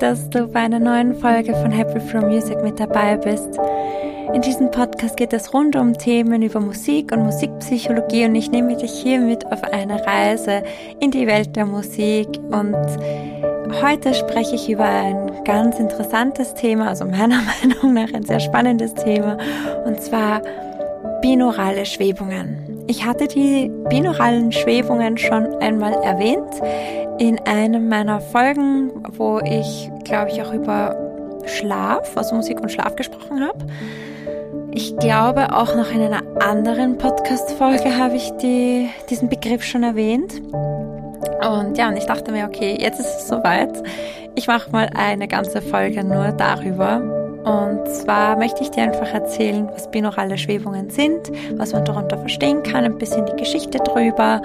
dass du bei einer neuen Folge von Happy From Music mit dabei bist. In diesem Podcast geht es rund um Themen über Musik und Musikpsychologie und ich nehme dich hier mit auf eine Reise in die Welt der Musik und heute spreche ich über ein ganz interessantes Thema, also meiner Meinung nach ein sehr spannendes Thema und zwar binaurale Schwebungen. Ich hatte die binauralen Schwebungen schon einmal erwähnt in einem meiner Folgen, wo ich, glaube ich, auch über Schlaf, also Musik und Schlaf gesprochen habe. Ich glaube, auch noch in einer anderen Podcast-Folge habe ich die, diesen Begriff schon erwähnt. Und ja, und ich dachte mir, okay, jetzt ist es soweit. Ich mache mal eine ganze Folge nur darüber. Und zwar möchte ich dir einfach erzählen, was binaurale Schwebungen sind, was man darunter verstehen kann, ein bisschen die Geschichte drüber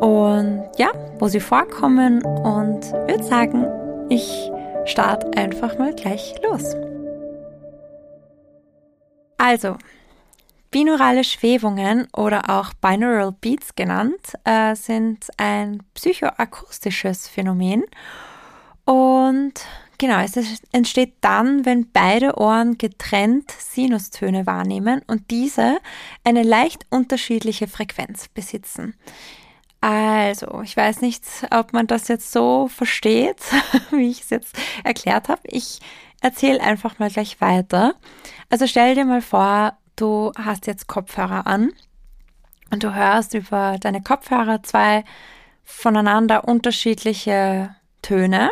und ja, wo sie vorkommen und würde sagen, ich starte einfach mal gleich los. Also, Binaurale Schwebungen oder auch Binaural Beats genannt, äh, sind ein psychoakustisches Phänomen. Und genau, es entsteht dann, wenn beide Ohren getrennt Sinustöne wahrnehmen und diese eine leicht unterschiedliche Frequenz besitzen. Also, ich weiß nicht, ob man das jetzt so versteht, wie ich es jetzt erklärt habe. Ich erzähle einfach mal gleich weiter. Also stell dir mal vor, du hast jetzt Kopfhörer an und du hörst über deine Kopfhörer zwei voneinander unterschiedliche Töne.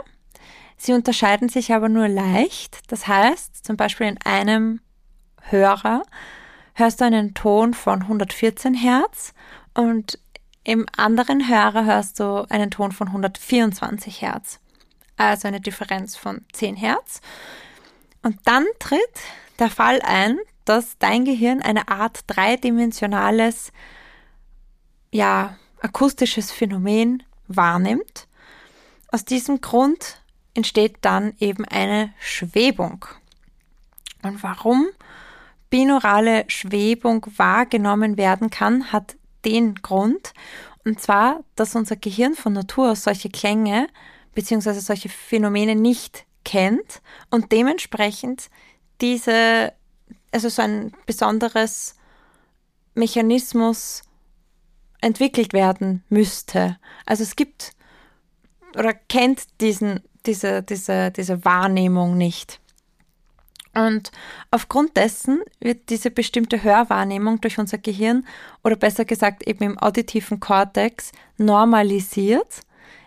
Sie unterscheiden sich aber nur leicht. Das heißt, zum Beispiel in einem Hörer hörst du einen Ton von 114 Hertz und im anderen Hörer hörst du einen Ton von 124 Hertz. Also eine Differenz von 10 Hertz. Und dann tritt der Fall ein, dass dein Gehirn eine Art dreidimensionales, ja, akustisches Phänomen wahrnimmt. Aus diesem Grund entsteht dann eben eine Schwebung. Und warum binaurale Schwebung wahrgenommen werden kann, hat den Grund, und zwar, dass unser Gehirn von Natur aus solche Klänge bzw. solche Phänomene nicht kennt und dementsprechend diese also so ein besonderes Mechanismus entwickelt werden müsste. Also es gibt oder kennt diesen, diese, diese, diese Wahrnehmung nicht. Und aufgrund dessen wird diese bestimmte Hörwahrnehmung durch unser Gehirn oder besser gesagt eben im auditiven Kortex normalisiert,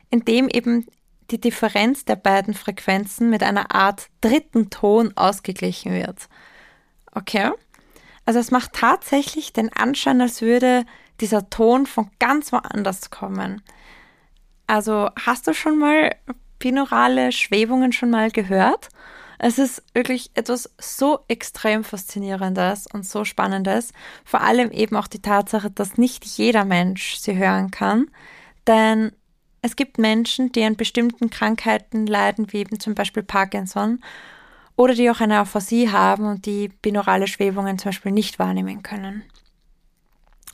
indem eben die Differenz der beiden Frequenzen mit einer Art dritten Ton ausgeglichen wird. Okay? Also es macht tatsächlich den Anschein, als würde dieser Ton von ganz woanders kommen. Also hast du schon mal binaurale Schwebungen schon mal gehört? Es ist wirklich etwas so extrem faszinierendes und so spannendes. Vor allem eben auch die Tatsache, dass nicht jeder Mensch sie hören kann. Denn es gibt Menschen, die an bestimmten Krankheiten leiden, wie eben zum Beispiel Parkinson oder die auch eine Aphasie haben und die binaurale Schwebungen zum Beispiel nicht wahrnehmen können.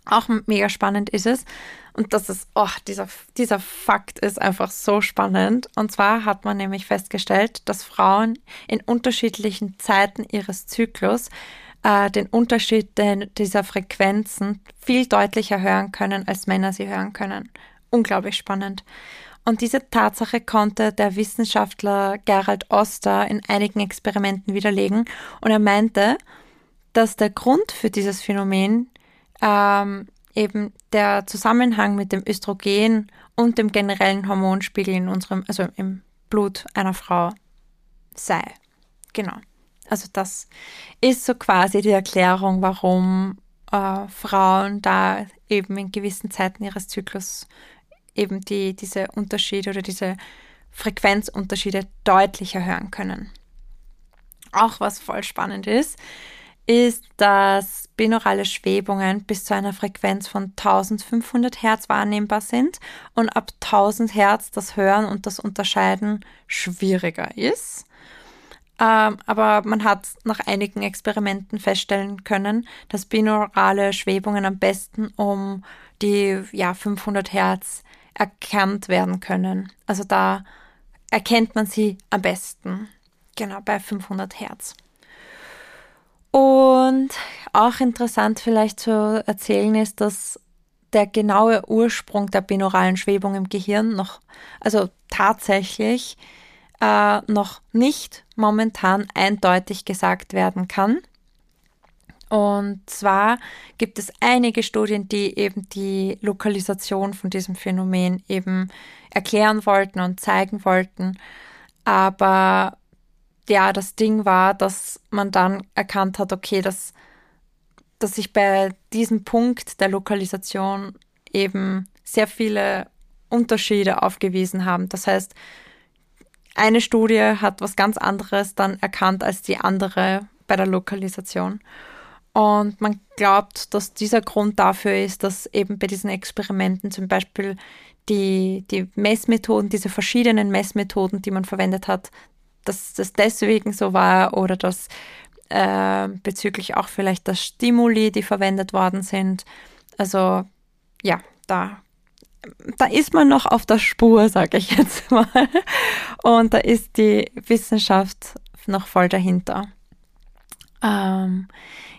Auch mega spannend ist es, und das ist, oh, dieser, dieser Fakt ist einfach so spannend. Und zwar hat man nämlich festgestellt, dass Frauen in unterschiedlichen Zeiten ihres Zyklus äh, den Unterschied dieser Frequenzen viel deutlicher hören können, als Männer sie hören können. Unglaublich spannend. Und diese Tatsache konnte der Wissenschaftler Gerald Oster in einigen Experimenten widerlegen. Und er meinte, dass der Grund für dieses Phänomen ähm, eben der Zusammenhang mit dem Östrogen und dem generellen Hormonspiegel in unserem, also im Blut einer Frau sei. Genau. Also das ist so quasi die Erklärung, warum äh, Frauen da eben in gewissen Zeiten ihres Zyklus eben die, diese Unterschiede oder diese Frequenzunterschiede deutlicher hören können. Auch was voll spannend ist, ist, dass binaurale Schwebungen bis zu einer Frequenz von 1500 Hertz wahrnehmbar sind und ab 1000 Hertz das Hören und das Unterscheiden schwieriger ist. Ähm, aber man hat nach einigen Experimenten feststellen können, dass binaurale Schwebungen am besten um die ja, 500 Hertz erkannt werden können. Also da erkennt man sie am besten. Genau, bei 500 Hertz. Und auch interessant vielleicht zu erzählen ist, dass der genaue Ursprung der binauralen Schwebung im Gehirn noch, also tatsächlich äh, noch nicht momentan eindeutig gesagt werden kann. Und zwar gibt es einige Studien, die eben die Lokalisation von diesem Phänomen eben erklären wollten und zeigen wollten. Aber ja, das Ding war, dass man dann erkannt hat, okay, dass, dass sich bei diesem Punkt der Lokalisation eben sehr viele Unterschiede aufgewiesen haben. Das heißt, eine Studie hat was ganz anderes dann erkannt als die andere bei der Lokalisation. Und man glaubt, dass dieser Grund dafür ist, dass eben bei diesen Experimenten zum Beispiel die, die Messmethoden, diese verschiedenen Messmethoden, die man verwendet hat, dass das deswegen so war oder dass äh, bezüglich auch vielleicht der Stimuli, die verwendet worden sind. Also ja, da, da ist man noch auf der Spur, sage ich jetzt mal. Und da ist die Wissenschaft noch voll dahinter. Ähm,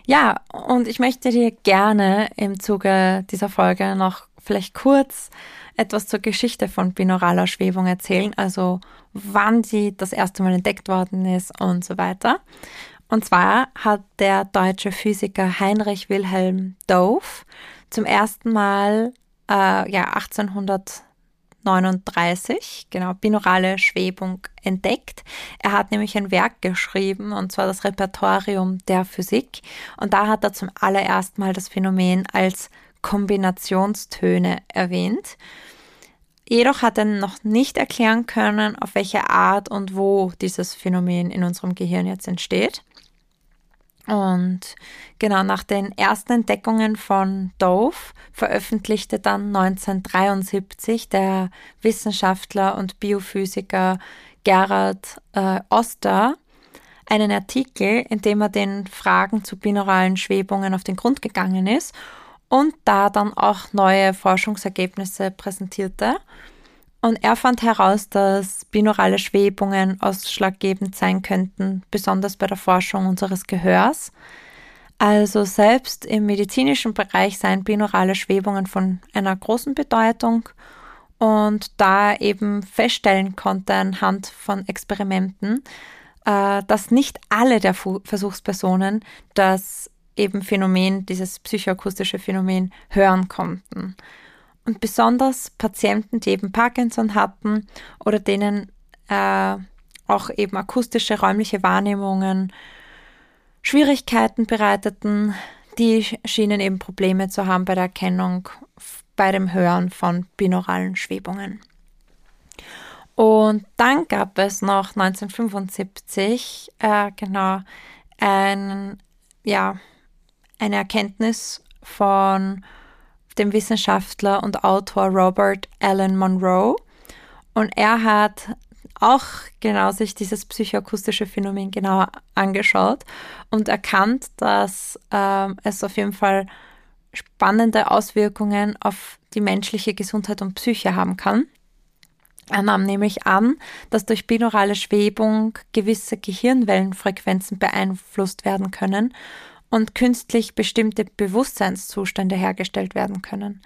ja, und ich möchte dir gerne im Zuge dieser Folge noch vielleicht kurz etwas zur Geschichte von binauraler Schwebung erzählen, also wann sie das erste Mal entdeckt worden ist und so weiter. Und zwar hat der deutsche Physiker Heinrich Wilhelm Dove zum ersten Mal äh, ja 1839 genau binaurale Schwebung entdeckt. Er hat nämlich ein Werk geschrieben und zwar das Repertorium der Physik und da hat er zum allerersten Mal das Phänomen als Kombinationstöne erwähnt. Jedoch hat er noch nicht erklären können, auf welche Art und wo dieses Phänomen in unserem Gehirn jetzt entsteht. Und genau nach den ersten Entdeckungen von Dove veröffentlichte dann 1973 der Wissenschaftler und Biophysiker Gerhard äh, Oster einen Artikel, in dem er den Fragen zu binauralen Schwebungen auf den Grund gegangen ist und da dann auch neue Forschungsergebnisse präsentierte. Und er fand heraus, dass binaurale Schwebungen ausschlaggebend sein könnten, besonders bei der Forschung unseres Gehörs. Also selbst im medizinischen Bereich seien binaurale Schwebungen von einer großen Bedeutung und da eben feststellen konnte anhand von Experimenten, äh, dass nicht alle der Versuchspersonen das eben Phänomen, dieses psychoakustische Phänomen hören konnten. Und besonders Patienten, die eben Parkinson hatten oder denen äh, auch eben akustische räumliche Wahrnehmungen Schwierigkeiten bereiteten, die schienen eben Probleme zu haben bei der Erkennung, bei dem Hören von binauralen Schwebungen. Und dann gab es noch 1975 äh, genau ein, ja, eine Erkenntnis von dem Wissenschaftler und Autor Robert Allen Monroe. Und er hat auch genau sich dieses psychoakustische Phänomen genauer angeschaut und erkannt, dass ähm, es auf jeden Fall spannende Auswirkungen auf die menschliche Gesundheit und Psyche haben kann. Er nahm nämlich an, dass durch binaurale Schwebung gewisse Gehirnwellenfrequenzen beeinflusst werden können und künstlich bestimmte Bewusstseinszustände hergestellt werden können.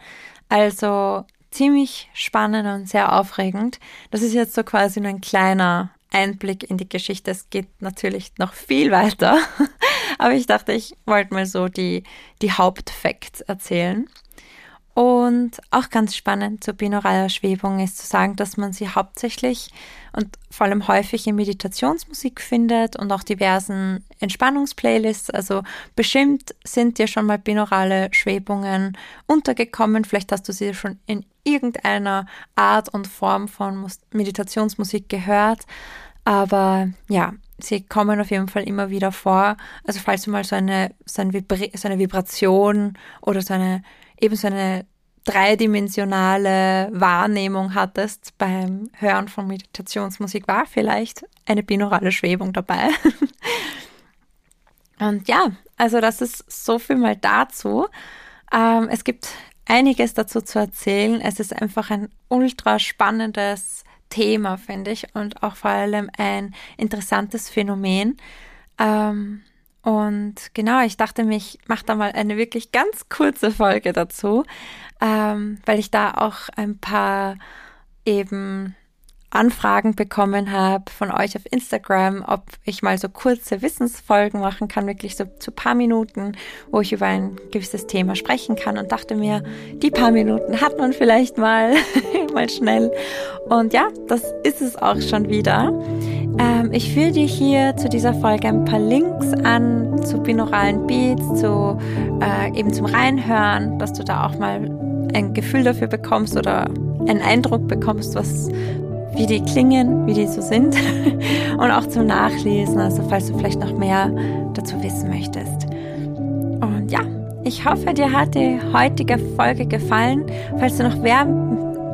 Also ziemlich spannend und sehr aufregend. Das ist jetzt so quasi nur ein kleiner Einblick in die Geschichte. Es geht natürlich noch viel weiter, aber ich dachte, ich wollte mal so die, die Hauptfacts erzählen. Und auch ganz spannend zur binauraler Schwebung ist zu sagen, dass man sie hauptsächlich und vor allem häufig in Meditationsmusik findet und auch diversen Entspannungsplaylists. Also bestimmt sind dir schon mal binaurale Schwebungen untergekommen. Vielleicht hast du sie schon in irgendeiner Art und Form von Meditationsmusik gehört. Aber ja, sie kommen auf jeden Fall immer wieder vor. Also falls du mal so eine, so Vibra so eine Vibration oder so eine eben so eine dreidimensionale Wahrnehmung hattest beim Hören von Meditationsmusik, war vielleicht eine binaurale Schwebung dabei. Und ja, also das ist so viel mal dazu. Ähm, es gibt einiges dazu zu erzählen. Es ist einfach ein ultra spannendes Thema, finde ich, und auch vor allem ein interessantes Phänomen. Ähm, und genau, ich dachte mir, ich mache da mal eine wirklich ganz kurze Folge dazu, ähm, weil ich da auch ein paar eben Anfragen bekommen habe von euch auf Instagram, ob ich mal so kurze Wissensfolgen machen kann, wirklich so zu paar Minuten, wo ich über ein gewisses Thema sprechen kann und dachte mir, die paar Minuten hat man vielleicht mal, mal schnell. Und ja, das ist es auch schon wieder. Ähm, ich führe dir hier zu dieser Folge ein paar Links an zu binauralen Beats, zu äh, eben zum Reinhören, dass du da auch mal ein Gefühl dafür bekommst oder einen Eindruck bekommst, was wie die klingen, wie die so sind und auch zum Nachlesen, also falls du vielleicht noch mehr dazu wissen möchtest. Und ja, ich hoffe, dir hat die heutige Folge gefallen. Falls du noch mehr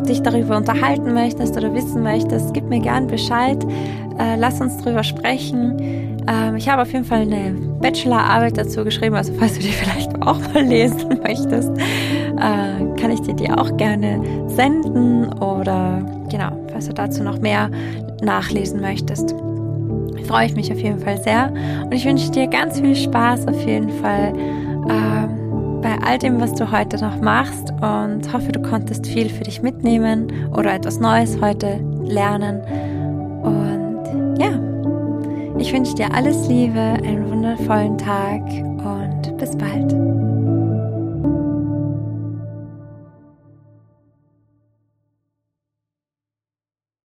dich darüber unterhalten möchtest oder wissen möchtest, gib mir gern Bescheid. Äh, lass uns drüber sprechen. Ähm, ich habe auf jeden Fall eine Bachelorarbeit dazu geschrieben, also falls du die vielleicht auch mal lesen möchtest, äh, kann ich dir die auch gerne senden oder genau, falls du dazu noch mehr nachlesen möchtest. Freue ich mich auf jeden Fall sehr und ich wünsche dir ganz viel Spaß auf jeden Fall äh, all dem, was du heute noch machst und hoffe, du konntest viel für dich mitnehmen oder etwas Neues heute lernen. Und ja, ich wünsche dir alles Liebe, einen wundervollen Tag und bis bald.